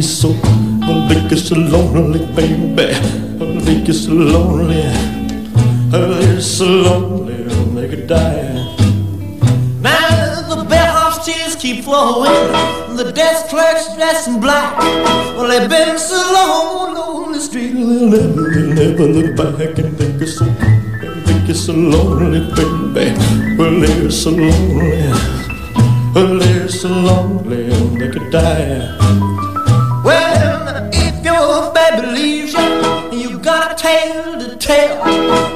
there in the gloom. Be so, I'll be just so lonely, baby. I'll be just so lonely. I'll be so lonely, they could die. Now the bellhop's tears keep flowing, the desk clerk's dressed in black. Well, they've been so long on the street, they'll never, they'll never look back and think it's so, think it's so lonely, baby. Well, they're so lonely, well, they're so lonely, they could die. Baby you, you got a tale to tell.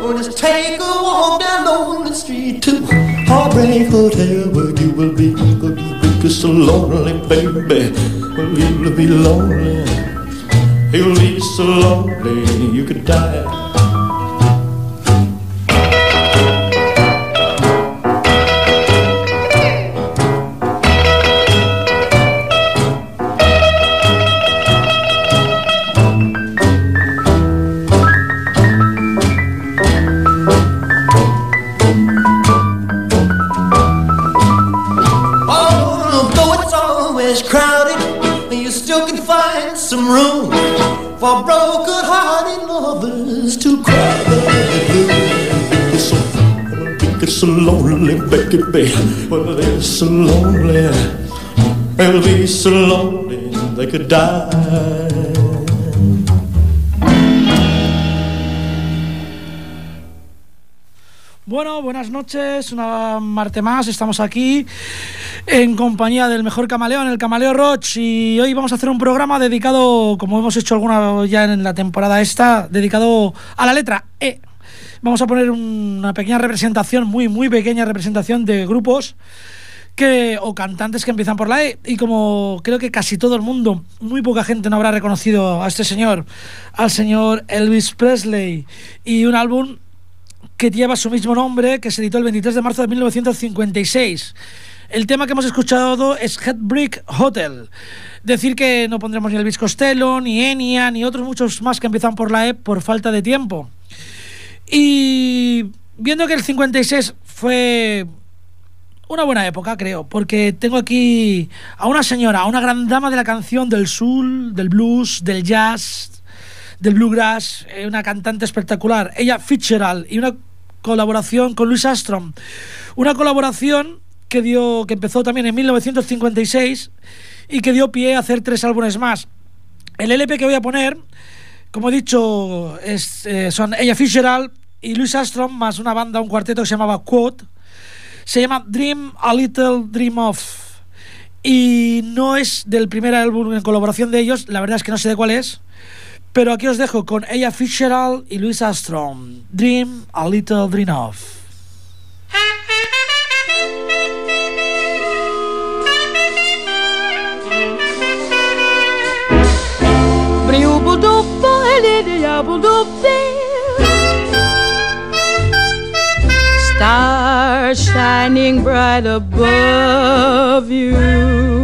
Well, just take a walk down on the street to Heartbreak Hotel where you will be. Well, you will be so lonely, baby. Well, you'll be lonely. You'll be so lonely you could die. For broken-hearted lovers to cry. It's so, it's so lonely, baby. Well, they're so lonely. They'll be so lonely they could die. Bueno, buenas noches, una martes más, estamos aquí en compañía del mejor camaleón, el Camaleo Roach, y hoy vamos a hacer un programa dedicado, como hemos hecho alguna ya en la temporada esta, dedicado a la letra E. Vamos a poner una pequeña representación, muy, muy pequeña representación de grupos que o cantantes que empiezan por la E y como creo que casi todo el mundo, muy poca gente no habrá reconocido a este señor, al señor Elvis Presley y un álbum que lleva su mismo nombre, que se editó el 23 de marzo de 1956. El tema que hemos escuchado es Headbrick Hotel. Decir que no pondremos ni Elvis Costello, ni Enya, ni otros muchos más que empiezan por la E por falta de tiempo. Y viendo que el 56 fue una buena época, creo, porque tengo aquí a una señora, a una gran dama de la canción del soul, del blues, del jazz, del bluegrass, eh, una cantante espectacular, ella Fitzgerald, y una colaboración con Louis Armstrong. Una colaboración que, dio, que empezó también en 1956 y que dio pie a hacer tres álbumes más. El LP que voy a poner, como he dicho, es, eh, son ella Fitzgerald y Louis Armstrong, más una banda, un cuarteto que se llamaba Quote. Se llama Dream a Little Dream of. Y no es del primer álbum en colaboración de ellos, la verdad es que no sé de cuál es. Pero aquí os dejo con ella Fitzgerald y Louis Armstrong. Dream a Little Dream of. Stars shining bright above you.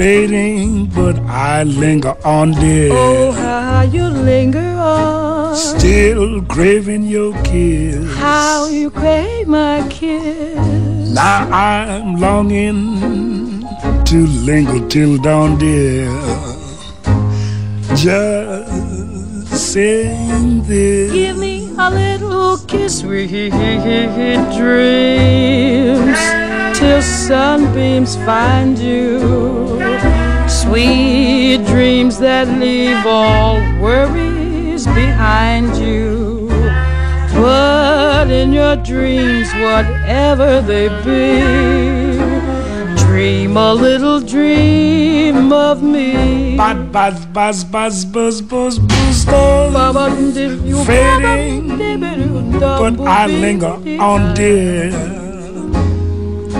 fading, but I linger on, dear. Oh, how you linger on. Still craving your kiss. How you crave my kiss. Now I'm longing to linger till dawn, dear. Just sing this. Give me a little kiss, sweet dreams, till sunbeams find you. Sweet dreams that leave all worries behind you. But in your dreams, whatever they be, dream a little dream of me. Buzz, buzz, buzz, buzz, buzz, buzz, buzz, buzz. Fading, but I linger on, dear.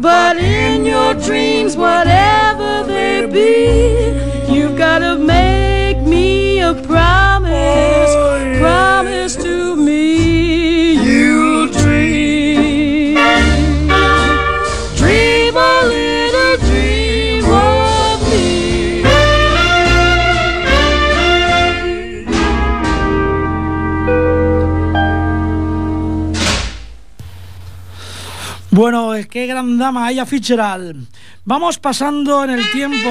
But in your dreams, whatever they be, you've gotta make me a. Promise Bueno, qué gran dama, ella Fitzgerald. Vamos pasando en el tiempo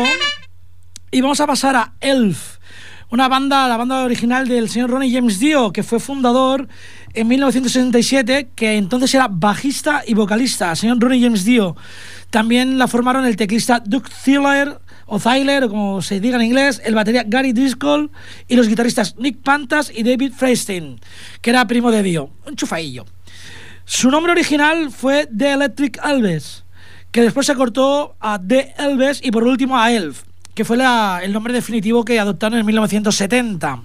y vamos a pasar a Elf, una banda, la banda original del señor Ronnie James Dio, que fue fundador en 1967, que entonces era bajista y vocalista, señor Ronnie James Dio. También la formaron el teclista Doug Thaler, o Thaler, o como se diga en inglés, el batería Gary Driscoll y los guitarristas Nick Pantas y David Freistein, que era primo de Dio, un chufaillo. Su nombre original fue The Electric Elves, que después se cortó a The Elves y por último a Elf, que fue el nombre definitivo que adoptaron en 1970.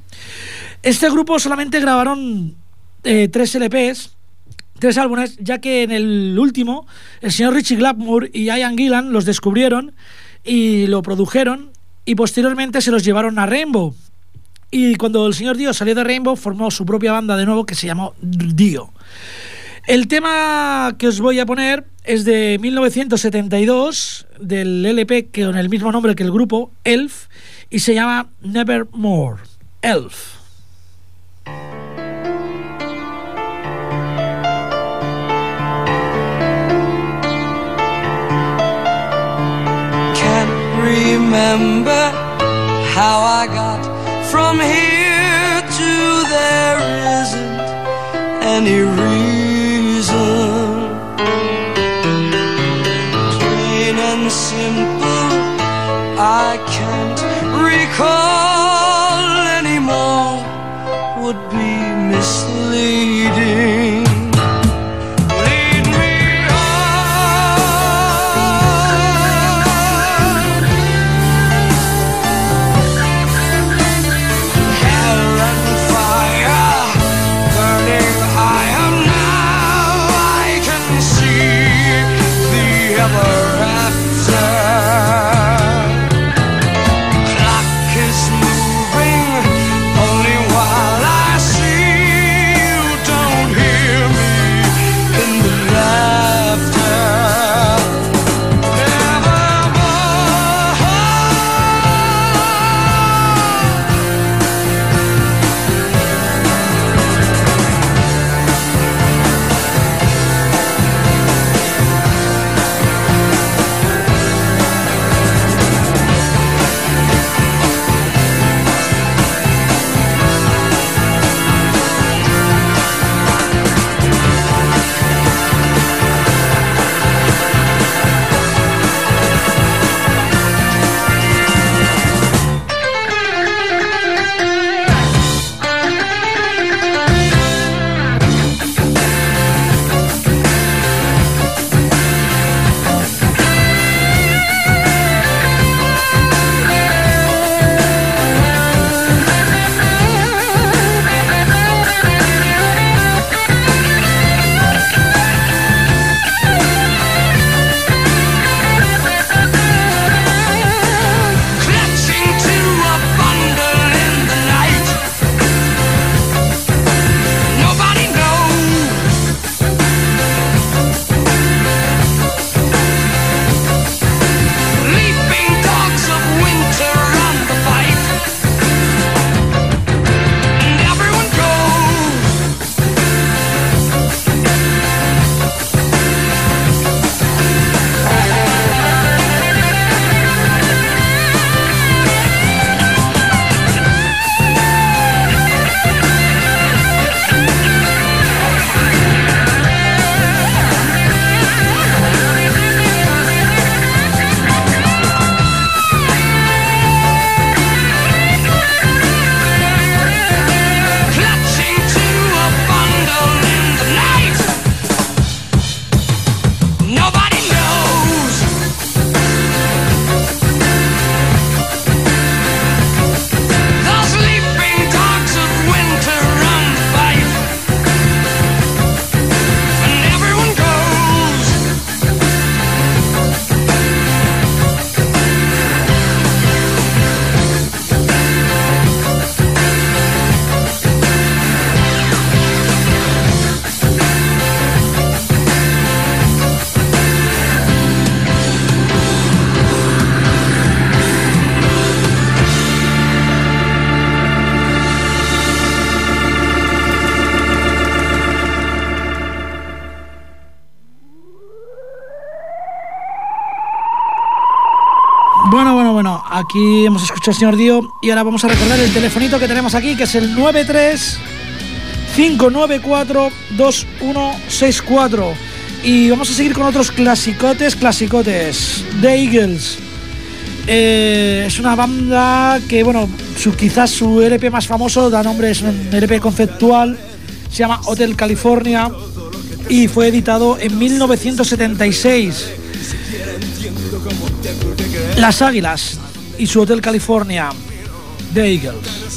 Este grupo solamente grabaron eh, tres LPs, tres álbumes, ya que en el último el señor Richie Blackmore y Ian Gillan los descubrieron y lo produjeron y posteriormente se los llevaron a Rainbow. Y cuando el señor Dio salió de Rainbow formó su propia banda de nuevo que se llamó Dio. El tema que os voy a poner es de 1972, del LP que con el mismo nombre que el grupo, Elf, y se llama Nevermore. Elf. remember how I got from here to there isn't any reason. Recall anymore, would be misleading. Aquí hemos escuchado al señor Dio y ahora vamos a recordar el telefonito que tenemos aquí, que es el 93 594 2164. Y vamos a seguir con otros clasicotes, clasicotes. The Eagles. Eh, es una banda que, bueno, su, quizás su LP más famoso da nombre, es un LP conceptual, se llama Hotel California y fue editado en 1976. Las Águilas y su Hotel California, The Eagles.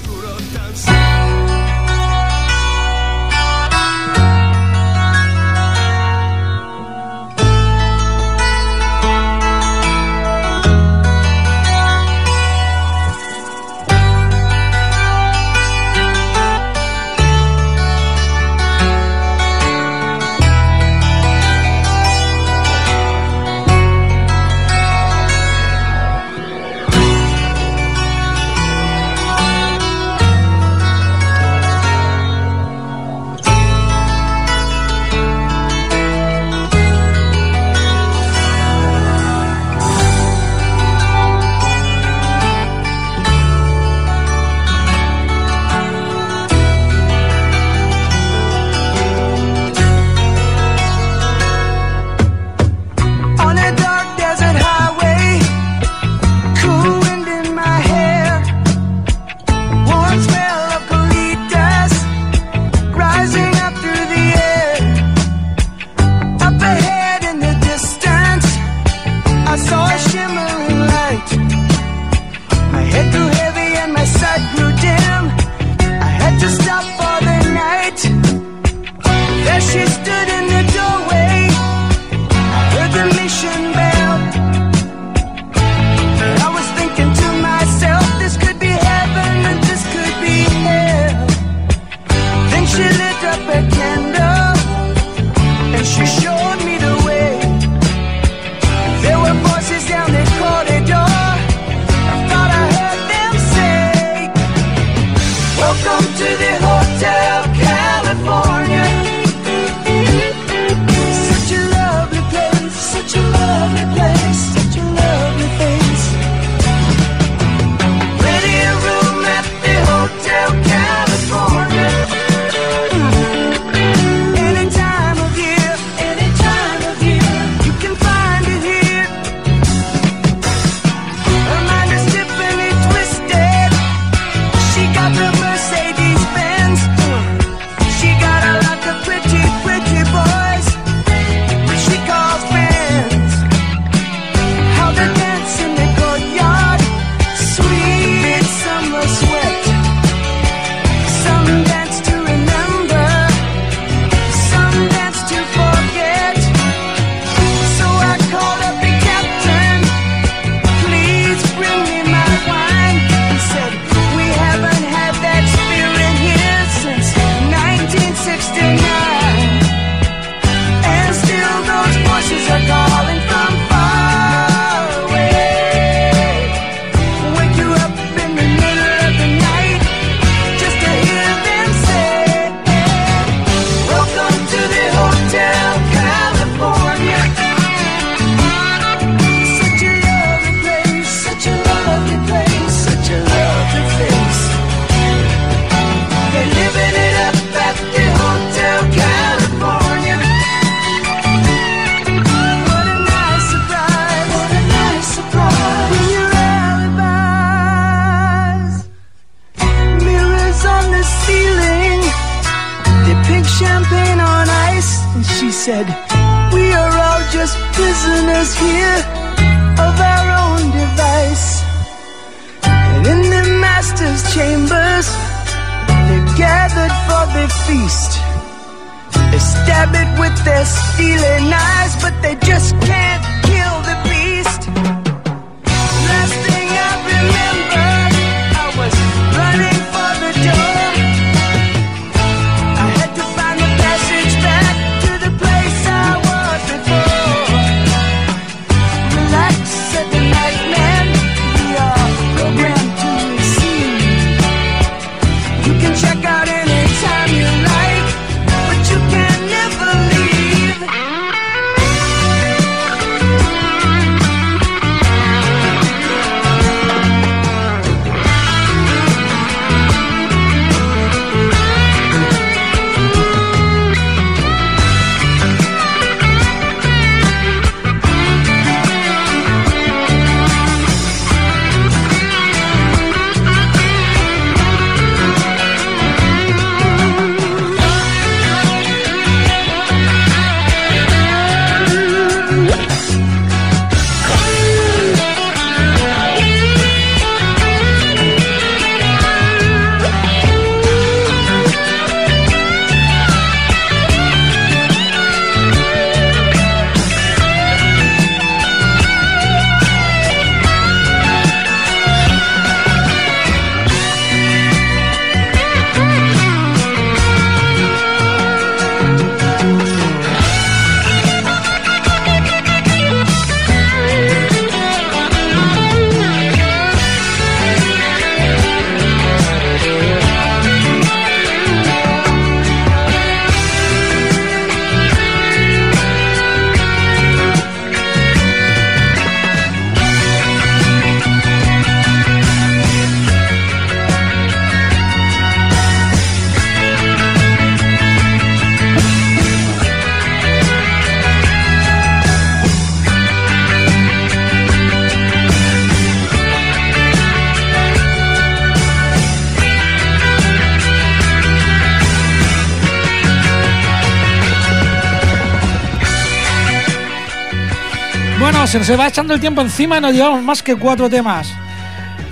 Se nos va echando el tiempo encima y nos llevamos más que cuatro temas.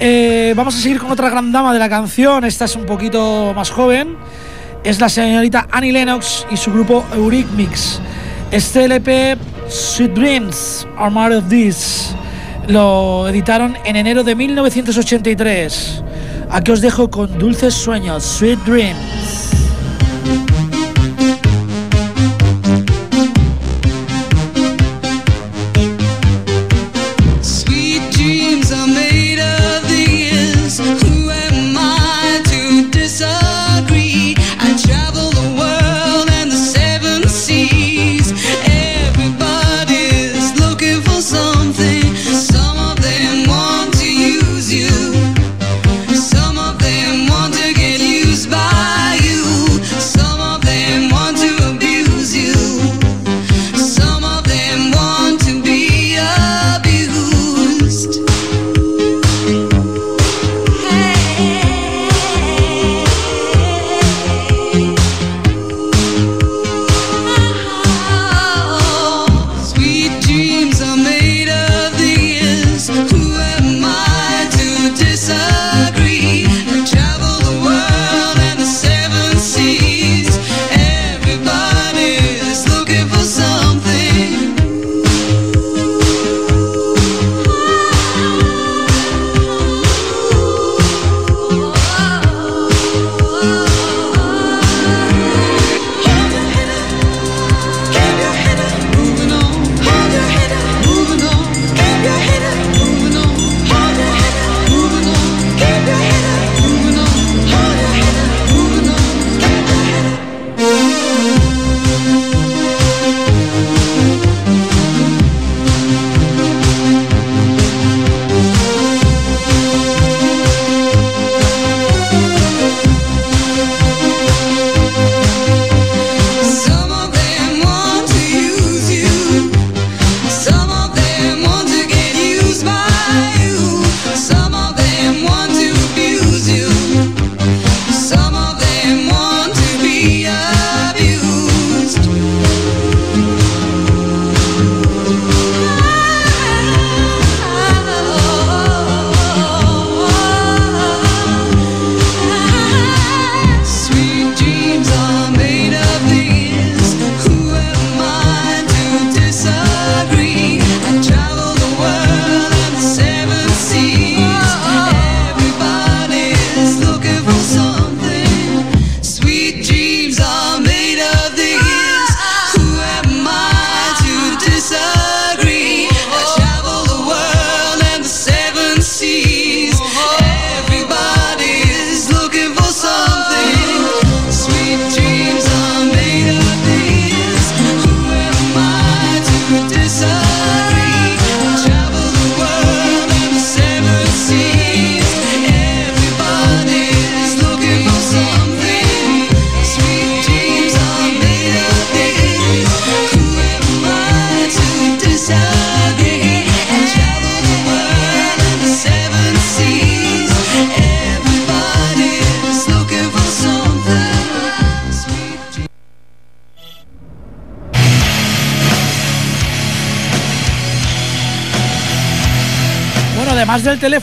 Eh, vamos a seguir con otra gran dama de la canción. Esta es un poquito más joven. Es la señorita Annie Lennox y su grupo Eurythmics. Este LP, Sweet Dreams, Are More of This, lo editaron en enero de 1983. Aquí os dejo con Dulces Sueños, Sweet Dreams.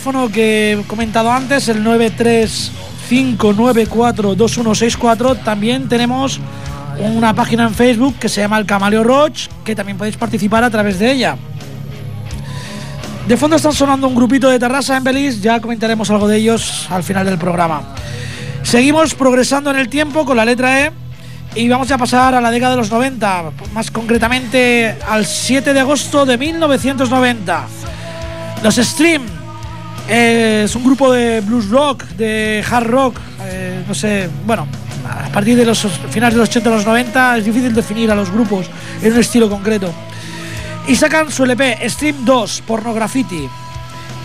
Teléfono que he comentado antes, el 935942164, también tenemos una página en Facebook que se llama El Camaleo Roach, que también podéis participar a través de ella. De fondo están sonando un grupito de terraza en Belice, ya comentaremos algo de ellos al final del programa. Seguimos progresando en el tiempo con la letra E y vamos a pasar a la década de los 90, más concretamente al 7 de agosto de 1990. Los Stream es un grupo de blues rock, de hard rock, eh, no sé, bueno, a partir de los finales de los 80 a los 90 es difícil definir a los grupos en un estilo concreto. Y sacan su LP Stream 2, Pornograffiti.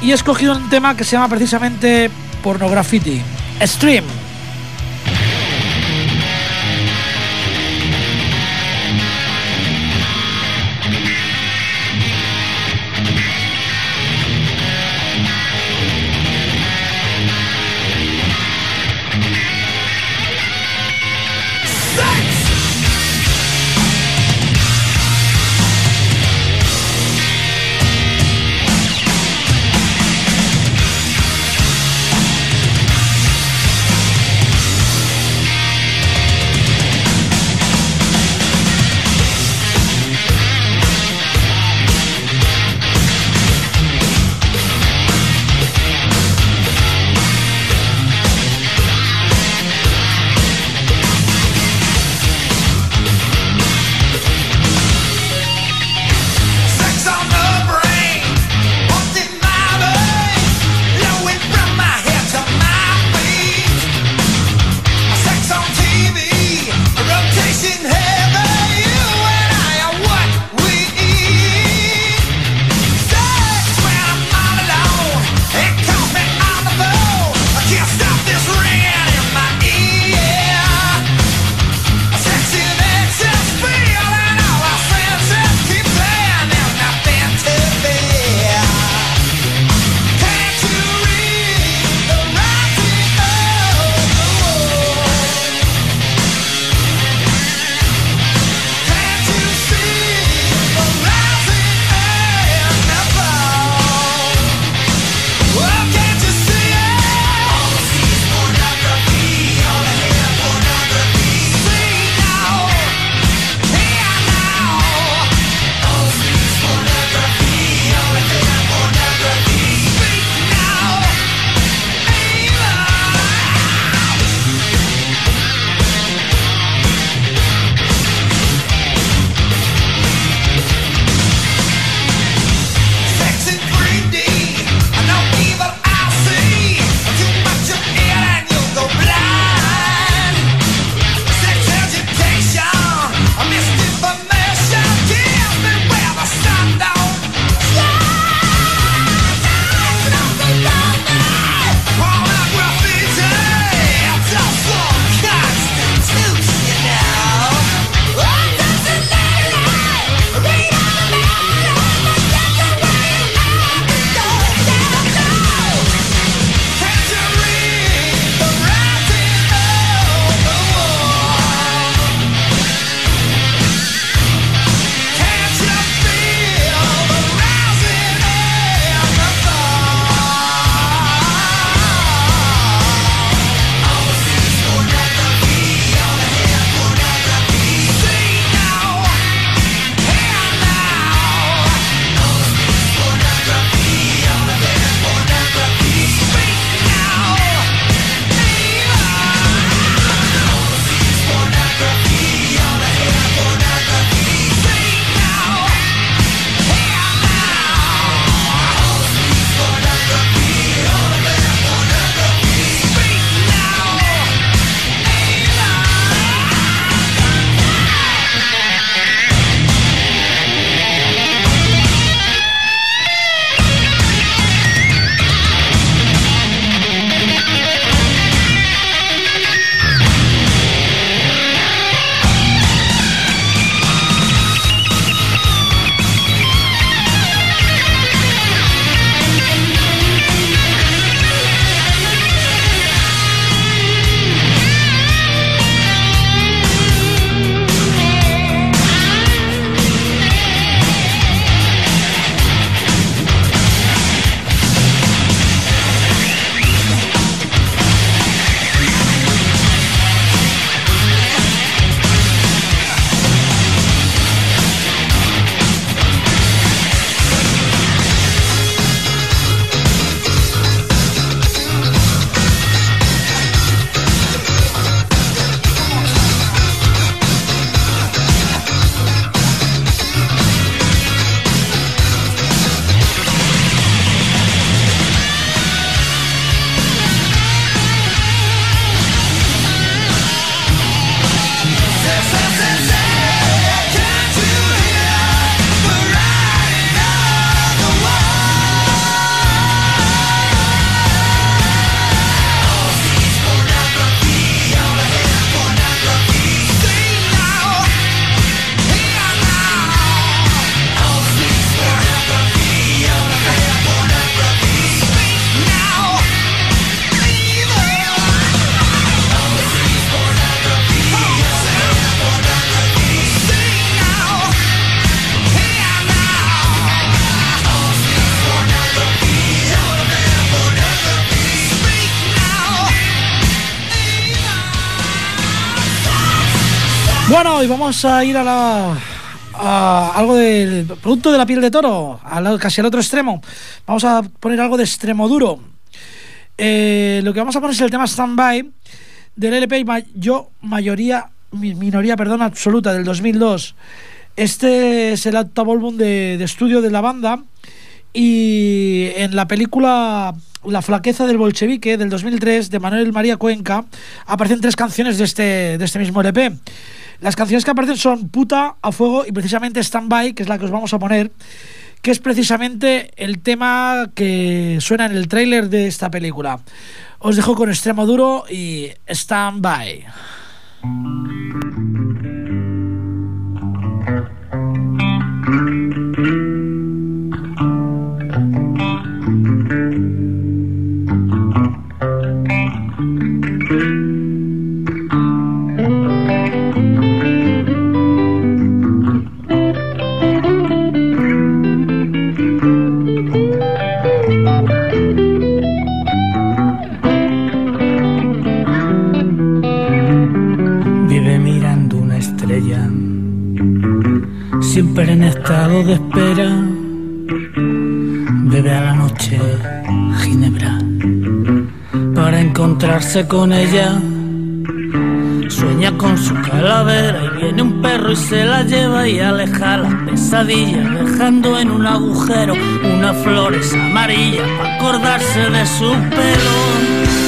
Y he escogido un tema que se llama precisamente Pornograffiti. Stream. Y vamos a ir a la a algo del producto de la piel de toro, casi al otro extremo. Vamos a poner algo de extremo duro. Eh, lo que vamos a poner es el tema Standby del LP Yo Mayoría, mi- Minoría, perdón, absoluta del 2002. Este es el octavo álbum de, de estudio de la banda y en la película La flaqueza del bolchevique del 2003 de Manuel María Cuenca aparecen tres canciones de este, de este mismo LP. Las canciones que aparecen son Puta, A Fuego y precisamente Stand By, que es la que os vamos a poner, que es precisamente el tema que suena en el tráiler de esta película. Os dejo con Extremo Duro y Stand By. Con ella. Sueña con su calavera y viene un perro y se la lleva y aleja las pesadillas, dejando en un agujero unas flores amarillas para acordarse de su pelo.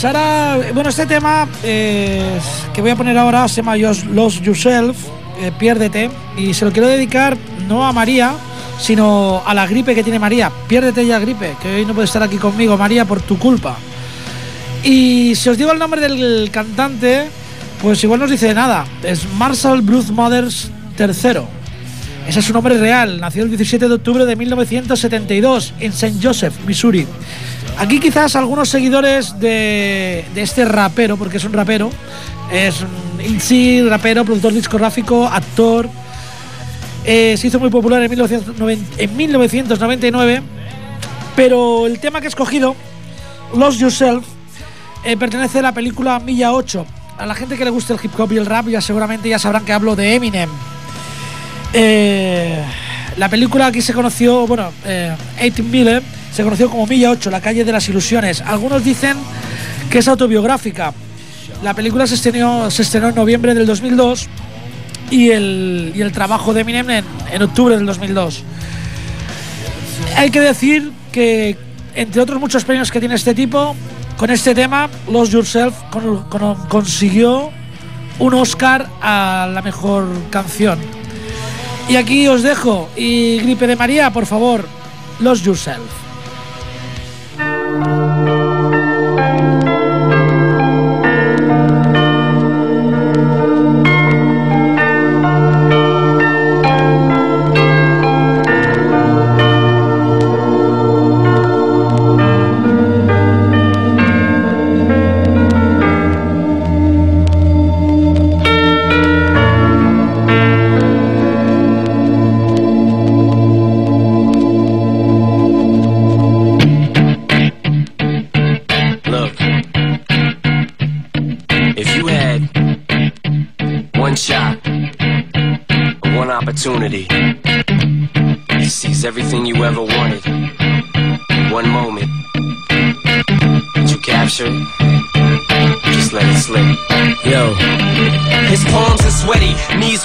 Pues ahora, bueno, este tema eh, que voy a poner ahora se llama Lost Yourself, eh, Piérdete, y se lo quiero dedicar no a María, sino a la gripe que tiene María. Piérdete ya gripe, que hoy no puede estar aquí conmigo, María, por tu culpa. Y si os digo el nombre del cantante, pues igual no os dice nada. Es Marshall Bruce Mothers III. Ese es su nombre real. Nació el 17 de octubre de 1972 en St. Joseph, Missouri. Aquí quizás algunos seguidores de, este rapero, porque es un rapero, es un in sí, rapero, productor discográfico, actor. Eh, se hizo muy popular en 1990 en 1999, pero el tema que he escogido, Lost Yourself, eh, pertenece a la película Milla 8. A la gente que le guste el hip hop y el rap ya seguramente ya sabrán que hablo de Eminem. Eh, la película aquí se conoció, bueno, eh, 18 Mile se conoció como Milla 8, la calle de las ilusiones. Algunos dicen que es autobiográfica. La película se estrenó, en noviembre del 2002 y el, y el trabajo de Eminem en, octubre del 2002. Hay que decir que, entre otros muchos premios que tiene este tipo, con este tema, Lost Yourself con- con- consiguió un Oscar a la mejor canción. Y aquí os dejo. Y Gripe de María, por favor, Lost Yourself.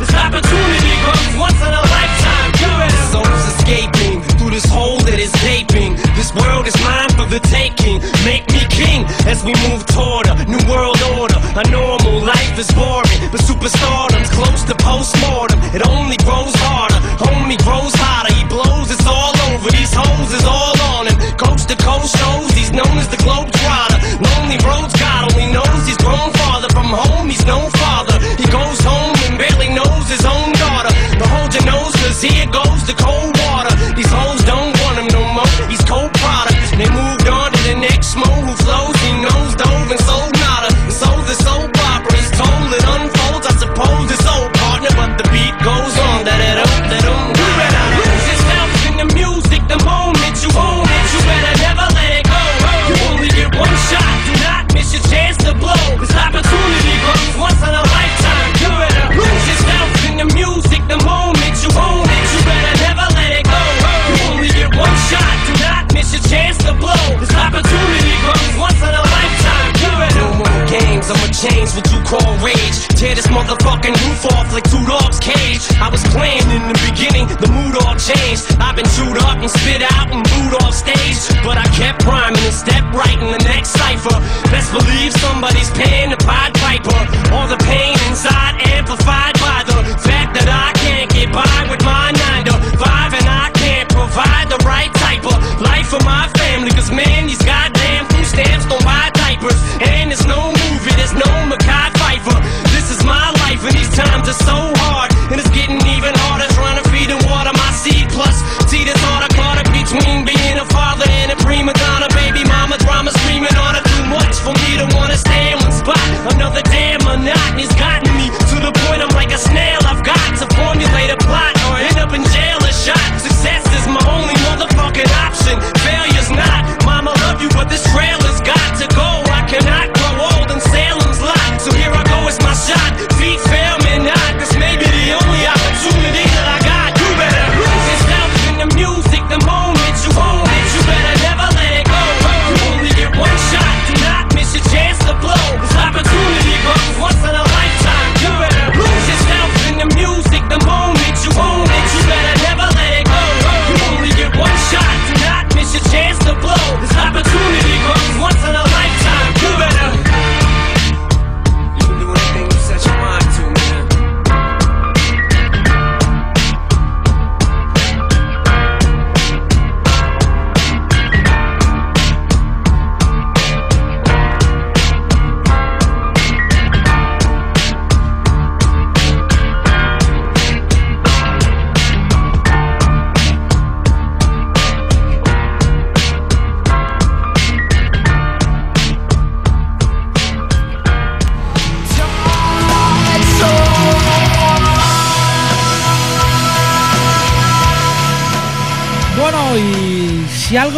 This opportunity comes once in a lifetime. You better soul's escaping through this hole that is gaping. This world is mine for the taking. Make me king as we move toward a new world order. A normal life is boring, but superstardom's close to postmortem. It only grows This opportunity comes once in a lifetime. No more games. I'ma change what you call rage. Tear this motherfucking roof off like two dogs' cage. I was playing in the beginning, the mood all changed. I've been chewed up and spit out and booed off stage. But I kept rhyming and stepped right in the next cipher. Best believe somebody's paying the Pied Piper. All the pain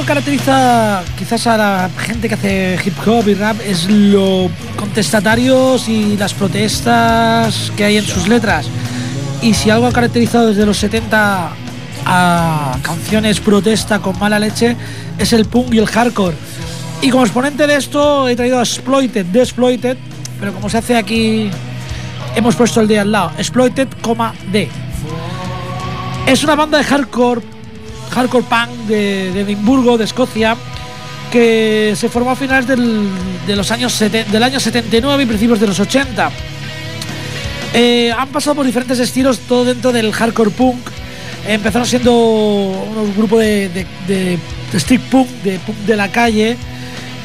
caracteriza quizás a la gente que hace hip hop y rap es lo contestatarios y las protestas que hay en sus letras. Y si algo ha caracterizado desde los 70 a canciones protesta con mala leche es el punk y el hardcore. Y como exponente de esto he traído a Exploited, de Exploited, pero como se hace aquí hemos puesto el D al lado, Exploited, D. Es una banda de hardcore, hardcore punk de, Edimburgo, de Escocia, que se formó a finales del, de los años año 79 y principios de los 80. Eh, han pasado por diferentes estilos, todo dentro del hardcore punk. Empezaron siendo un grupo de, street punk, de punk de la calle.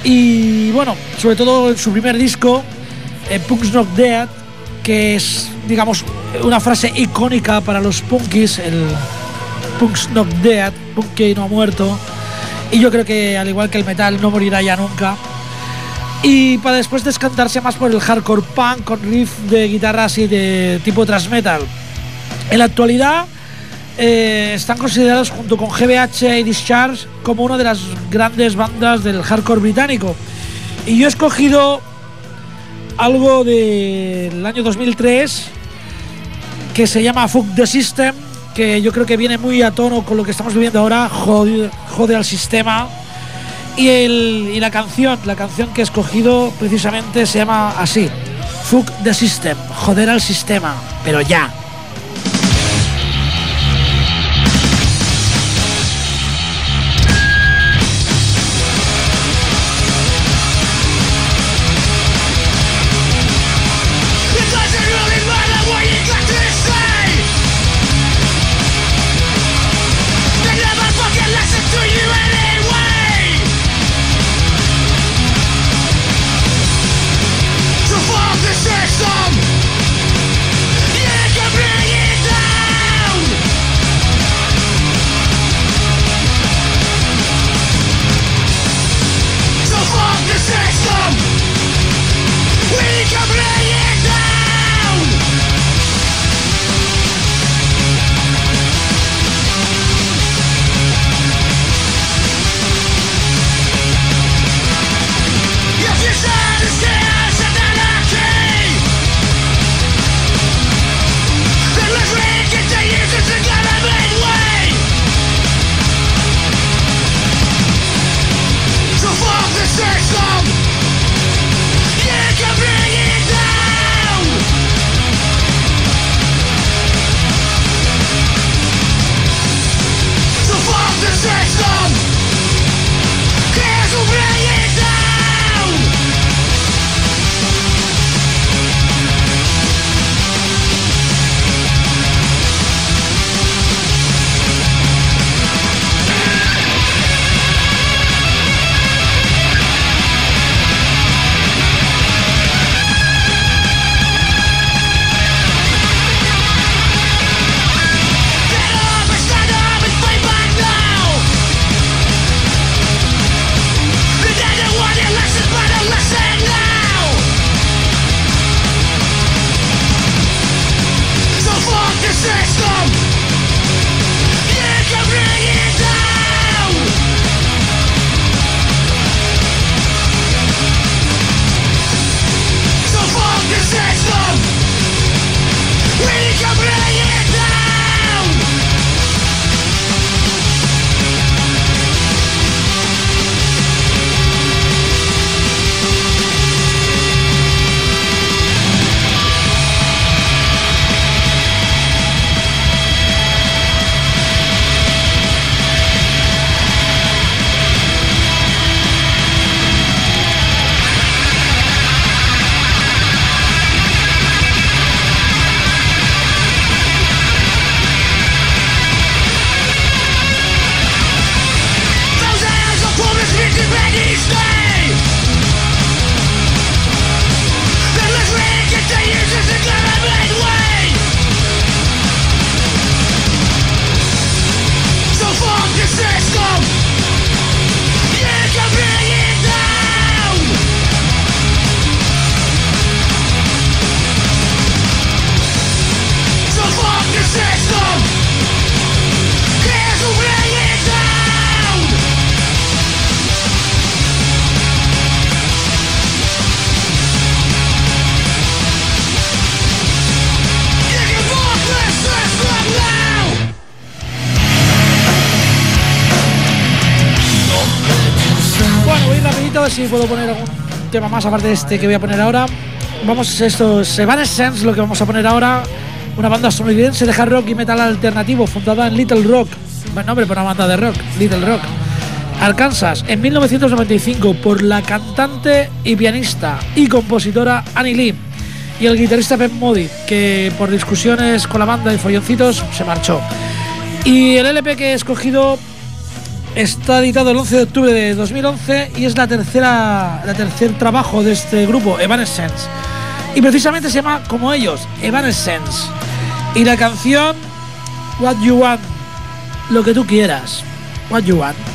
Y bueno, sobre todo en su primer disco, eh, Punk's Not Dead, que es, digamos, una frase icónica para los punkis, el Punk's Not Dead, punk no ha muerto. Y yo creo que al igual que el metal no morirá ya nunca. Y para después descantarse más por el hardcore punk con riff de guitarra así de tipo thrash metal. En la actualidad eh, están considerados junto con GBH y Discharge como una de las grandes bandas del hardcore británico. Y yo he escogido algo del año 2003 que se llama Fuck the System, que yo creo que viene muy a tono con lo que estamos viviendo ahora, jode, jode al sistema. Y, el, y la canción, la canción que he escogido precisamente se llama así, Fuck the System, joder al sistema, pero ya. Puedo poner algún tema más aparte de este que voy a poner ahora. Vamos, esto es Evanescence, lo que vamos a poner ahora. Una banda estadounidense de hard rock y metal alternativo fundada en Little Rock. Buen nombre para una banda de rock, Little Rock. Arkansas, en 1995, por la cantante y pianista y compositora Annie Lee y el guitarrista Ben Modi, que por discusiones con la banda y folloncitos se marchó. Y el LP que he escogido está editado el 11 de octubre de 2011 y es la tercera la tercer trabajo de este grupo, Evanescence. Y precisamente se llama como ellos, Evanescence. Y la canción What You Want, lo que tú quieras. What You Want.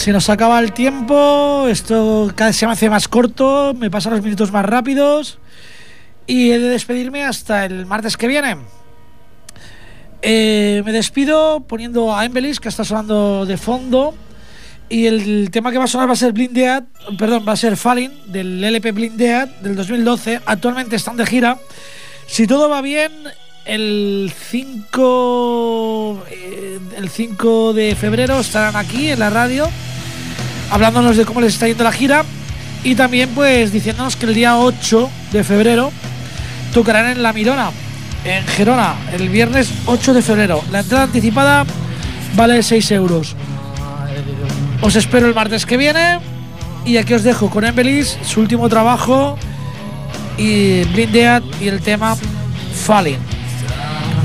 Se nos acaba el tiempo, esto cada vez se me hace más corto, me pasan los minutos más rápidos y he de despedirme hasta el martes que viene. Eh, me despido poniendo a Embellis, que está sonando de fondo, y el tema que va a sonar va a ser Blind Dead, perdón, va a ser Falling, del LP Blind Dead del 2012, actualmente están de gira. Si todo va bien, el 5 eh, el 5 de febrero estarán aquí en la radio hablándonos de cómo les está yendo la gira y también pues diciéndonos que el día 8 de febrero tocarán en La Mirona, en Gerona, el viernes 8 de febrero. La entrada anticipada vale 6 euros. Os espero el martes que viene. Y aquí os dejo con Embelis, su último trabajo, y Blind Dead y el tema Falling.